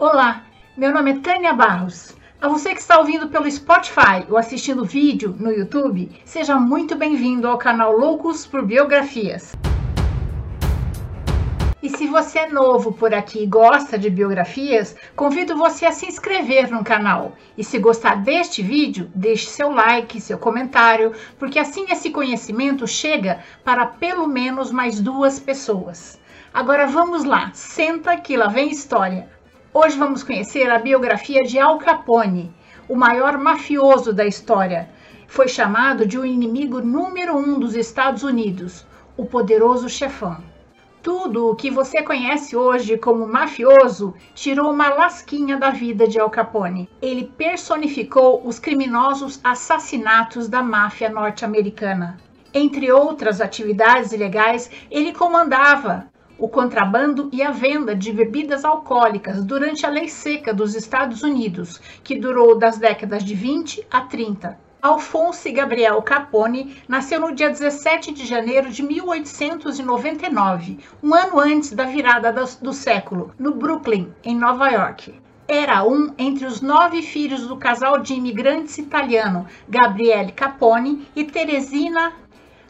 Olá, meu nome é Tânia Barros. A você que está ouvindo pelo Spotify ou assistindo vídeo no YouTube, seja muito bem-vindo ao canal Loucos por Biografias. E se você é novo por aqui e gosta de biografias, convido você a se inscrever no canal. E se gostar deste vídeo, deixe seu like, seu comentário, porque assim esse conhecimento chega para pelo menos mais duas pessoas. Agora vamos lá, senta que lá vem história. Hoje vamos conhecer a biografia de Al Capone, o maior mafioso da história. Foi chamado de o inimigo número um dos Estados Unidos, o poderoso chefão. Tudo o que você conhece hoje como mafioso tirou uma lasquinha da vida de Al Capone. Ele personificou os criminosos assassinatos da máfia norte-americana. Entre outras atividades ilegais, ele comandava o contrabando e a venda de bebidas alcoólicas durante a lei seca dos Estados Unidos, que durou das décadas de 20 a 30. Alfonso Gabriel Capone nasceu no dia 17 de janeiro de 1899, um ano antes da virada do século, no Brooklyn, em Nova York. Era um entre os nove filhos do casal de imigrantes italiano Gabriele Capone e Teresina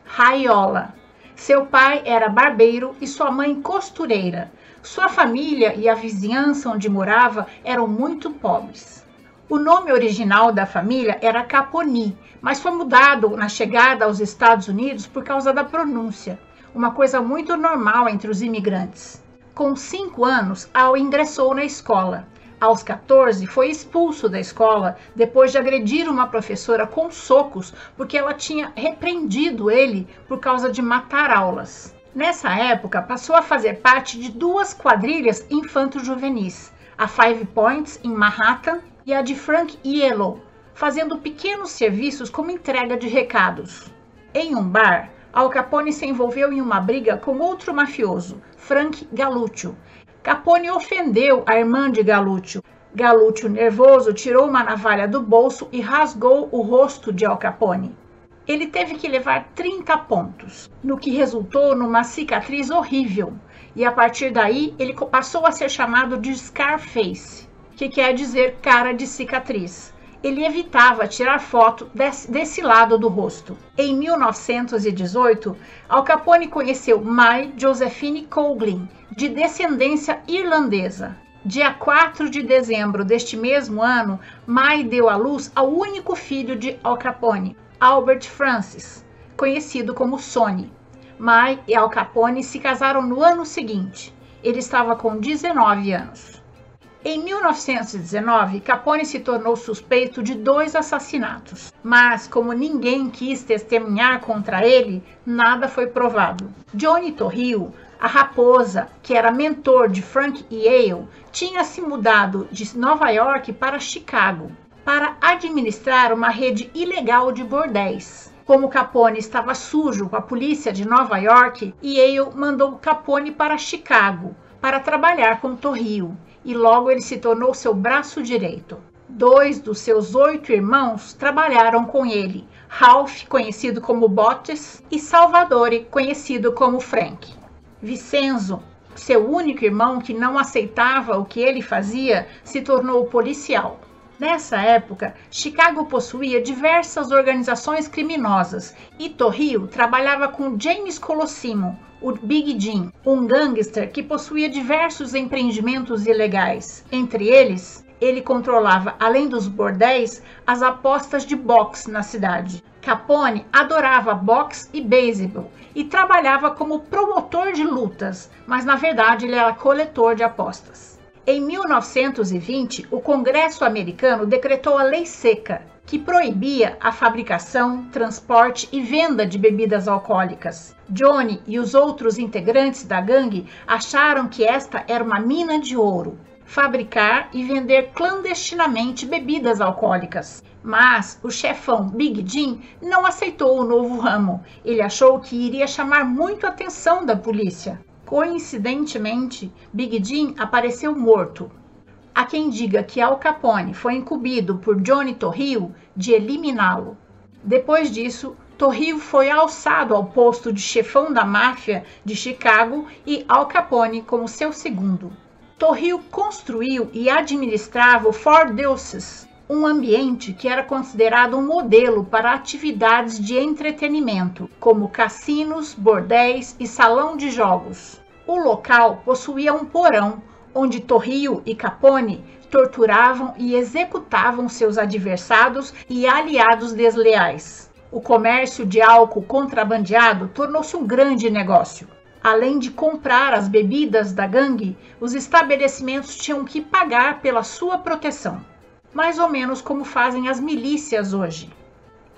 Raiola. Seu pai era barbeiro e sua mãe costureira. Sua família e a vizinhança onde morava eram muito pobres. O nome original da família era Caponi, mas foi mudado na chegada aos Estados Unidos por causa da pronúncia, uma coisa muito normal entre os imigrantes. Com cinco anos, Al ingressou na escola. Aos 14, foi expulso da escola depois de agredir uma professora com socos porque ela tinha repreendido ele por causa de matar aulas. Nessa época, passou a fazer parte de duas quadrilhas infanto-juvenis, a Five Points em Manhattan e a de Frank Yellow, fazendo pequenos serviços como entrega de recados. Em um bar, Al Capone se envolveu em uma briga com outro mafioso, Frank Galuccio, Capone ofendeu a irmã de Galúcio. Galúcio, nervoso, tirou uma navalha do bolso e rasgou o rosto de Al Capone. Ele teve que levar 30 pontos, no que resultou numa cicatriz horrível. E a partir daí, ele passou a ser chamado de Scarface, que quer dizer cara de cicatriz ele evitava tirar foto desse, desse, lado do rosto. Em 1918, Al Capone conheceu Mai Josephine Coughlin, de descendência irlandesa. Dia 4 de dezembro deste mesmo ano, Mai deu à luz ao único filho de Al Capone, Albert Francis, conhecido como Sonny. Mai e Al Capone se casaram no ano seguinte. Ele estava com 19 anos. Em 1919, Capone se tornou suspeito de dois assassinatos, mas como ninguém quis testemunhar contra ele, nada foi provado. Johnny Torrio, a raposa, que era mentor de Frank Yale, tinha se mudado de Nova York para Chicago para administrar uma rede ilegal de bordéis. Como Capone estava sujo com a polícia de Nova York, Yale mandou Capone para Chicago para trabalhar com Torrio e logo ele se tornou seu braço direito. Dois dos seus oito irmãos trabalharam com ele: Ralph, conhecido como Bottes, e Salvadore, conhecido como Frank. Vicenzo, seu único irmão que não aceitava o que ele fazia, se tornou policial. Nessa época, Chicago possuía diversas organizações criminosas e Torrio trabalhava com James Colosimo, o Big Jim, um gangster que possuía diversos empreendimentos ilegais. Entre eles, ele controlava, além dos bordéis, as apostas de boxe na cidade. Capone adorava boxe e beisebol e trabalhava como promotor de lutas, mas na verdade ele era coletor de apostas. Em 1920, o Congresso americano decretou a Lei Seca, que proibia a fabricação, transporte e venda de bebidas alcoólicas. Johnny e os outros integrantes da gangue acharam que esta era uma mina de ouro. Fabricar e vender clandestinamente bebidas alcoólicas. Mas o chefão Big Jim não aceitou o novo ramo. Ele achou que iria chamar muito a atenção da polícia. Coincidentemente, Big Jim apareceu morto. Há quem diga que Al Capone foi incumbido por Johnny Torrio de eliminá-lo. Depois disso, Torrio foi alçado ao posto de chefão da máfia de Chicago e Al Capone como seu segundo. Torrio construiu e administrava o Fort Deuces, um ambiente que era considerado um modelo para atividades de entretenimento, como cassinos, bordéis e salão de jogos. O local possuía um porão onde Torrio e Capone torturavam e executavam seus adversários e aliados desleais. O comércio de álcool contrabandeado tornou-se um grande negócio. Além de comprar as bebidas da gangue, os estabelecimentos tinham que pagar pela sua proteção, mais ou menos como fazem as milícias hoje.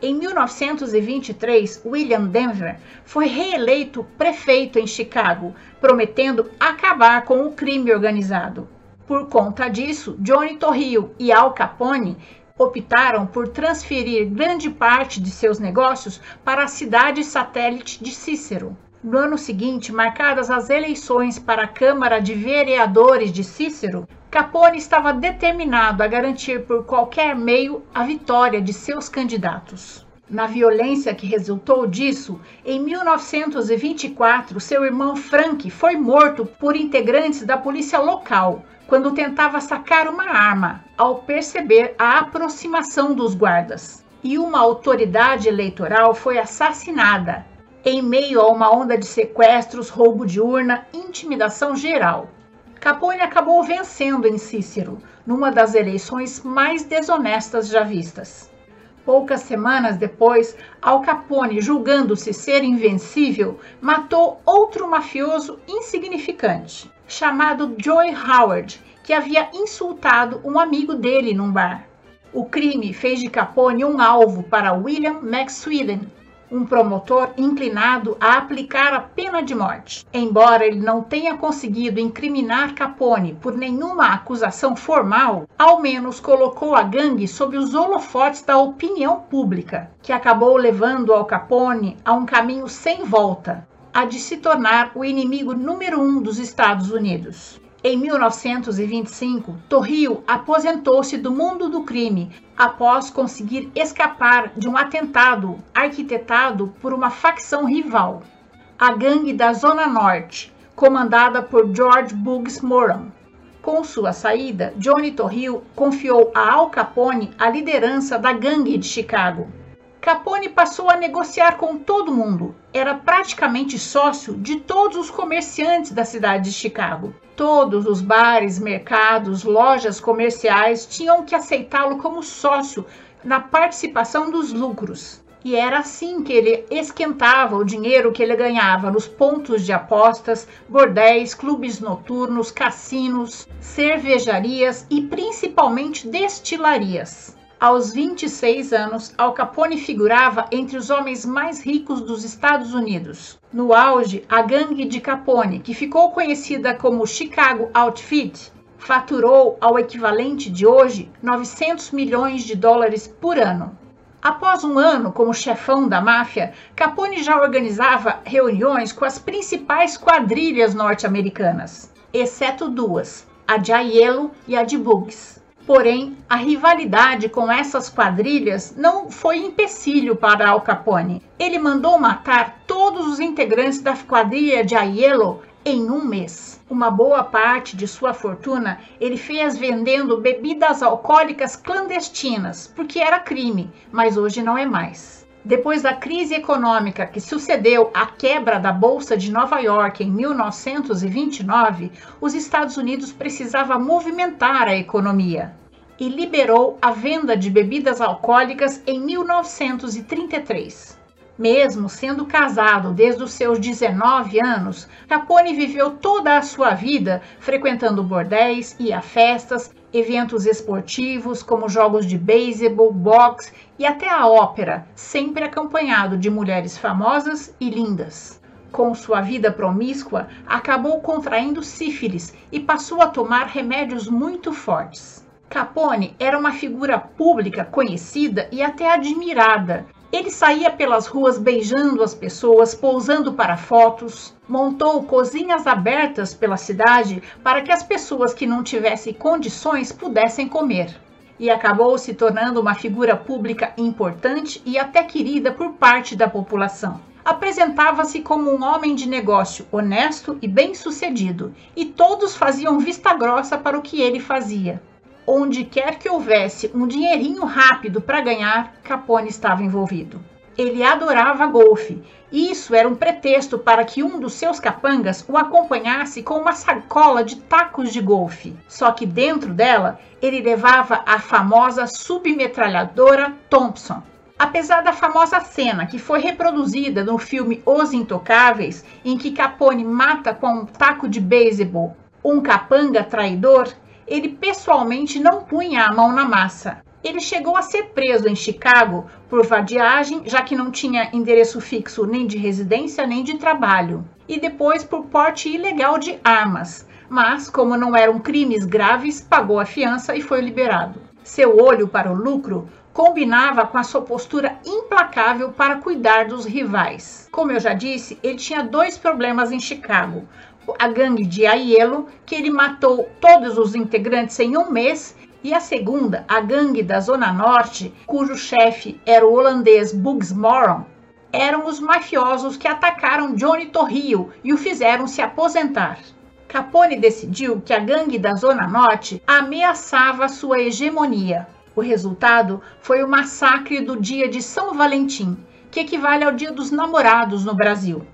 Em 1923, William Denver foi reeleito prefeito em Chicago, prometendo acabar com o crime organizado. Por conta disso, Johnny Torrio e Al Capone optaram por transferir grande parte de seus negócios para a cidade satélite de Cícero. No ano seguinte, marcadas as eleições para a Câmara de Vereadores de Cícero, Capone estava determinado a garantir por qualquer meio a vitória de seus candidatos. Na violência que resultou disso, em 1924, seu irmão Frank foi morto por integrantes da polícia local quando tentava sacar uma arma, ao perceber a aproximação dos guardas. E uma autoridade eleitoral foi assassinada, em meio a uma onda de sequestros, roubo de urna, intimidação geral. Capone acabou vencendo em Cícero, numa das eleições mais desonestas já vistas. Poucas semanas depois, Al Capone, julgando-se ser invencível, matou outro mafioso insignificante, chamado Joy Howard, que havia insultado um amigo dele num bar. O crime fez de Capone um alvo para William Maxwillen, um promotor inclinado a aplicar a pena de morte. Embora ele não tenha conseguido incriminar Capone por nenhuma acusação formal, ao menos colocou a gangue sob os holofotes da opinião pública, que acabou levando Al Capone a um caminho sem volta, a de se tornar o inimigo número um dos Estados Unidos. Em 1925, Torrio aposentou-se do mundo do crime após conseguir escapar de um atentado arquitetado por uma facção rival, a Gangue da Zona Norte, comandada por George Buggs Moran. Com sua saída, Johnny Torrio confiou a Al Capone a liderança da gangue de Chicago. Capone passou a negociar com todo mundo. Era praticamente sócio de todos os comerciantes da cidade de Chicago. Todos os bares, mercados, lojas comerciais tinham que aceitá-lo como sócio na participação dos lucros. E era assim que ele esquentava o dinheiro que ele ganhava nos pontos de apostas, bordéis, clubes noturnos, cassinos, cervejarias e principalmente destilarias. Aos 26 anos, Al Capone figurava entre os homens mais ricos dos Estados Unidos. No auge, a gangue de Capone, que ficou conhecida como Chicago Outfit, faturou ao equivalente de hoje 900 milhões de dólares por ano. Após um ano como chefão da máfia, Capone já organizava reuniões com as principais quadrilhas norte-americanas, exceto duas, a de Aiello e a de Bugs. Porém, a rivalidade com essas quadrilhas não foi empecilho para Al Capone. Ele mandou matar todos os integrantes da quadrilha de Aiello em um mês. Uma boa parte de sua fortuna ele fez vendendo bebidas alcoólicas clandestinas, porque era crime, mas hoje não é mais. Depois da crise econômica que sucedeu à quebra da Bolsa de Nova York em 1929, os Estados Unidos precisavam movimentar a economia e liberou a venda de bebidas alcoólicas em 1933. Mesmo sendo casado desde os seus 19 anos, Capone viveu toda a sua vida frequentando bordéis e a festas, eventos esportivos como jogos de beisebol, boxe e até a ópera, sempre acompanhado de mulheres famosas e lindas. Com sua vida promíscua, acabou contraindo sífilis e passou a tomar remédios muito fortes. Capone era uma figura pública conhecida e até admirada. Ele saía pelas ruas beijando as pessoas, pousando para fotos, montou cozinhas abertas pela cidade para que as pessoas que não tivessem condições pudessem comer. e acabou se tornando uma figura pública importante e até querida por parte da população. Apresentava-se como um homem de negócio honesto e bem-sucedido, e todos faziam vista grossa para o que ele fazia. Onde quer que houvesse um dinheirinho rápido para ganhar, Capone estava envolvido. Ele adorava golfe, e isso era um pretexto para que um dos seus capangas o acompanhasse com uma sacola de tacos de golfe. Só que dentro dela ele levava a famosa submetralhadora Thompson. Apesar da famosa cena que foi reproduzida no filme Os Intocáveis, em que Capone mata com um taco de beisebol um capanga traidor, ele pessoalmente não punha a mão na massa. Ele chegou a ser preso em Chicago por vadiagem, já que não tinha endereço fixo nem de residência nem de trabalho, e depois por porte ilegal de armas. Mas, como não eram crimes graves, pagou a fiança e foi liberado. Seu olho para o lucro combinava com a sua postura implacável para cuidar dos rivais. Como eu já disse, ele tinha dois problemas em Chicago. A gangue de Aiello, que ele matou todos os integrantes em um mês, e a segunda, a gangue da Zona Norte, cujo chefe era o holandês Bugs Moran, eram os mafiosos que atacaram Johnny Torrio e o fizeram se aposentar. Capone decidiu que a gangue da Zona Norte ameaçava sua hegemonia. O resultado foi o massacre do dia de São Valentim, que equivale ao Dia dos Namorados no Brasil.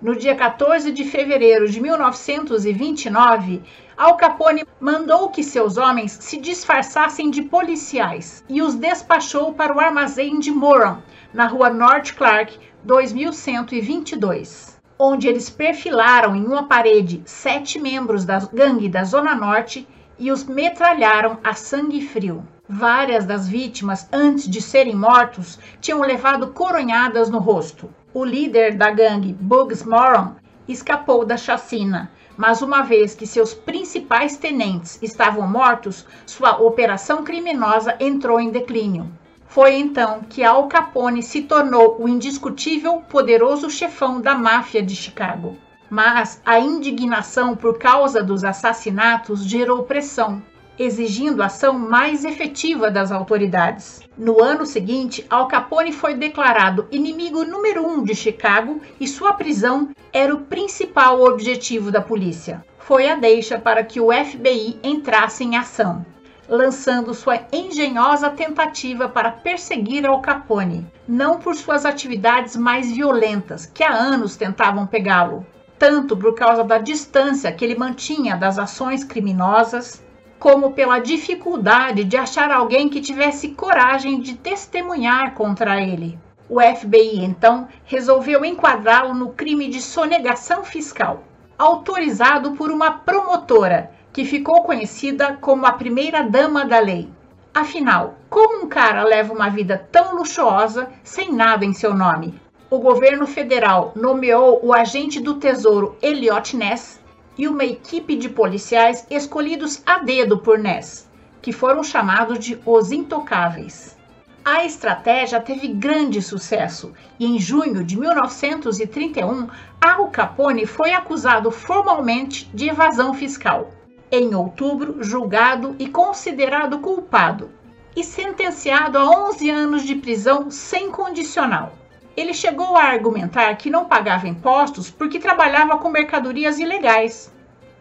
No dia 14 de fevereiro de 1929, Al Capone mandou que seus homens se disfarçassem de policiais e os despachou para o armazém de Moran, na rua North Clark, 2122, onde eles perfilaram em uma parede sete membros da gangue da Zona Norte e os metralharam a sangue frio. Várias das vítimas, antes de serem mortos, tinham levado coronhadas no rosto. O líder da gangue, Bugs Moran, escapou da chacina, mas uma vez que seus principais tenentes estavam mortos, sua operação criminosa entrou em declínio. Foi então que Al Capone se tornou o indiscutível poderoso chefão da máfia de Chicago. Mas a indignação por causa dos assassinatos gerou pressão exigindo ação mais efetiva das autoridades. No ano seguinte, Al Capone foi declarado inimigo número um de Chicago e sua prisão era o principal objetivo da polícia. Foi a deixa para que o FBI entrasse em ação, lançando sua engenhosa tentativa para perseguir Al Capone, não por suas atividades mais violentas, que há anos tentavam pegá-lo, tanto por causa da distância que ele mantinha das ações criminosas, como pela dificuldade de achar alguém que tivesse coragem de testemunhar contra ele. O FBI então resolveu enquadrá-lo no crime de sonegação fiscal, autorizado por uma promotora que ficou conhecida como a primeira dama da lei. Afinal, como um cara leva uma vida tão luxuosa sem nada em seu nome? O governo federal nomeou o agente do Tesouro Elliot Ness e uma equipe de policiais escolhidos a dedo por Ness, que foram chamados de os Intocáveis. A estratégia teve grande sucesso e em junho de 1931, Al Capone foi acusado formalmente de evasão fiscal. Em outubro, julgado e considerado culpado e sentenciado a 11 anos de prisão sem condicional. Ele chegou a argumentar que não pagava impostos porque trabalhava com mercadorias ilegais.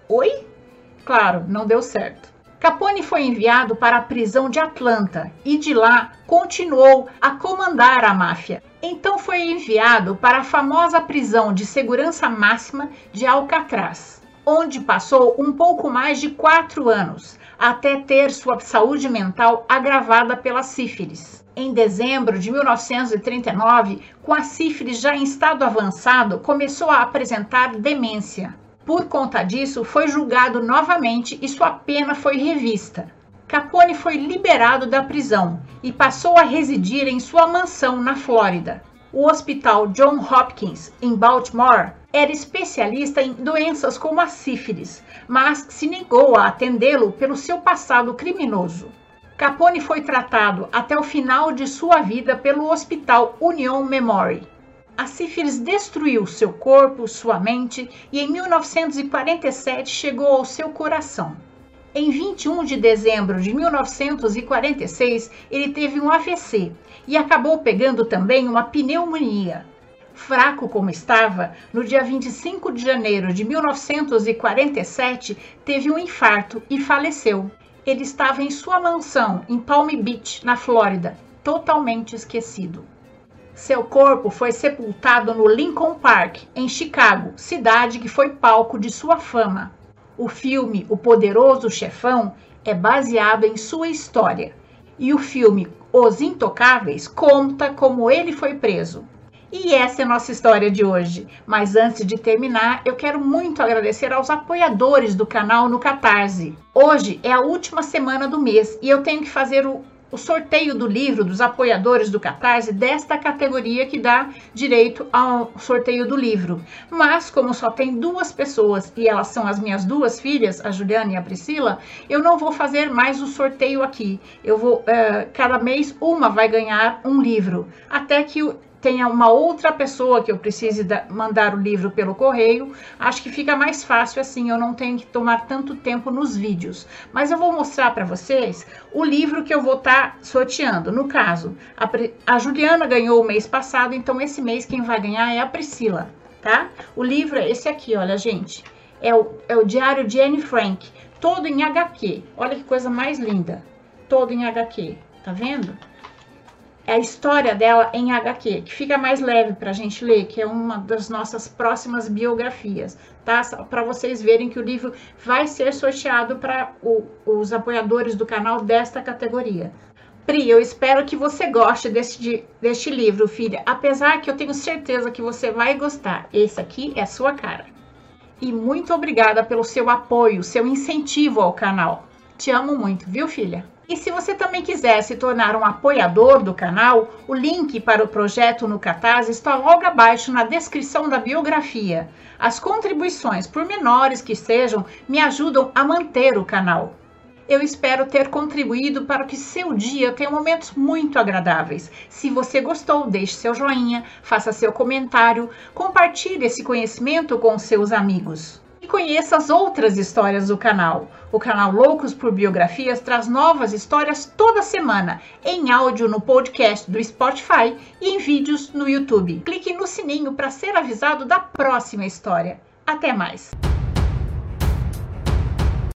Oi? Claro, não deu certo. Capone foi enviado para a prisão de Atlanta e de lá continuou a comandar a máfia. Então foi enviado para a famosa prisão de segurança máxima de Alcatraz, onde passou um pouco mais de quatro anos, até ter sua saúde mental agravada pela sífilis em dezembro de 1939, com a sífilis já em estado avançado, começou a apresentar demência. Por conta disso, foi julgado novamente e sua pena foi revista. Capone foi liberado da prisão e passou a residir em sua mansão na Flórida. O Hospital John Hopkins, em Baltimore, era especialista em doenças como a sífilis, mas se negou a atendê-lo pelo seu passado criminoso. Capone foi tratado até o final de sua vida pelo Hospital Union Memory. A sífilis destruiu seu corpo, sua mente e em 1947 chegou ao seu coração. Em 21 de dezembro de 1946, ele teve um AVC e acabou pegando também uma pneumonia. Fraco como estava, no dia 25 de janeiro de 1947, teve um infarto e faleceu. Ele estava em sua mansão em Palm Beach, na Flórida, totalmente esquecido. Seu corpo foi sepultado no Lincoln Park, em Chicago, cidade que foi palco de sua fama. O filme O Poderoso Chefão é baseado em sua história. E o filme Os Intocáveis conta como ele foi preso. E essa é a nossa história de hoje. Mas antes de terminar, eu quero muito agradecer aos apoiadores do canal no Catarse. Hoje é a última semana do mês e eu tenho que fazer o o sorteio do livro dos apoiadores do Catarse desta categoria que dá direito ao sorteio do livro. Mas, como só tem duas pessoas e elas são as minhas duas filhas, a Juliana e a Priscila, eu não vou fazer mais o sorteio aqui. Eu vou, uh, cada mês, uma vai ganhar um livro, até que tenha uma outra pessoa que eu precise da, mandar o livro pelo correio, acho que fica mais fácil assim, eu não tenho que tomar tanto tempo nos vídeos. Mas eu vou mostrar para vocês o livro que eu vou estar tá sorteando. No caso, a, a Juliana ganhou o mês passado, então esse mês quem vai ganhar é a Priscila, tá? O livro é esse aqui, olha, gente. É o, é o Diário de Anne Frank, todo em HQ. Olha que coisa mais linda. Todo em HQ, tá vendo? É a história dela em HQ, que fica mais leve para a gente ler, que é uma das nossas próximas biografias, tá? Para vocês verem que o livro vai ser sorteado para os apoiadores do canal desta categoria. Pri, eu espero que você goste deste, deste livro, filha, apesar que eu tenho certeza que você vai gostar. Esse aqui é sua cara. E muito obrigada pelo seu apoio, seu incentivo ao canal. Te amo muito, viu, filha? E se você também quiser se tornar um apoiador do canal, o link para o projeto no Catarse está logo abaixo na descrição da biografia. As contribuições, por menores que sejam, me ajudam a manter o canal. Eu espero ter contribuído para que seu dia tenha momentos muito agradáveis. Se você gostou, deixe seu joinha, faça seu comentário, compartilhe esse conhecimento com seus amigos conheça as outras histórias do canal. O canal Loucos por Biografias traz novas histórias toda semana, em áudio no podcast do Spotify e em vídeos no YouTube. Clique no sininho para ser avisado da próxima história. Até mais!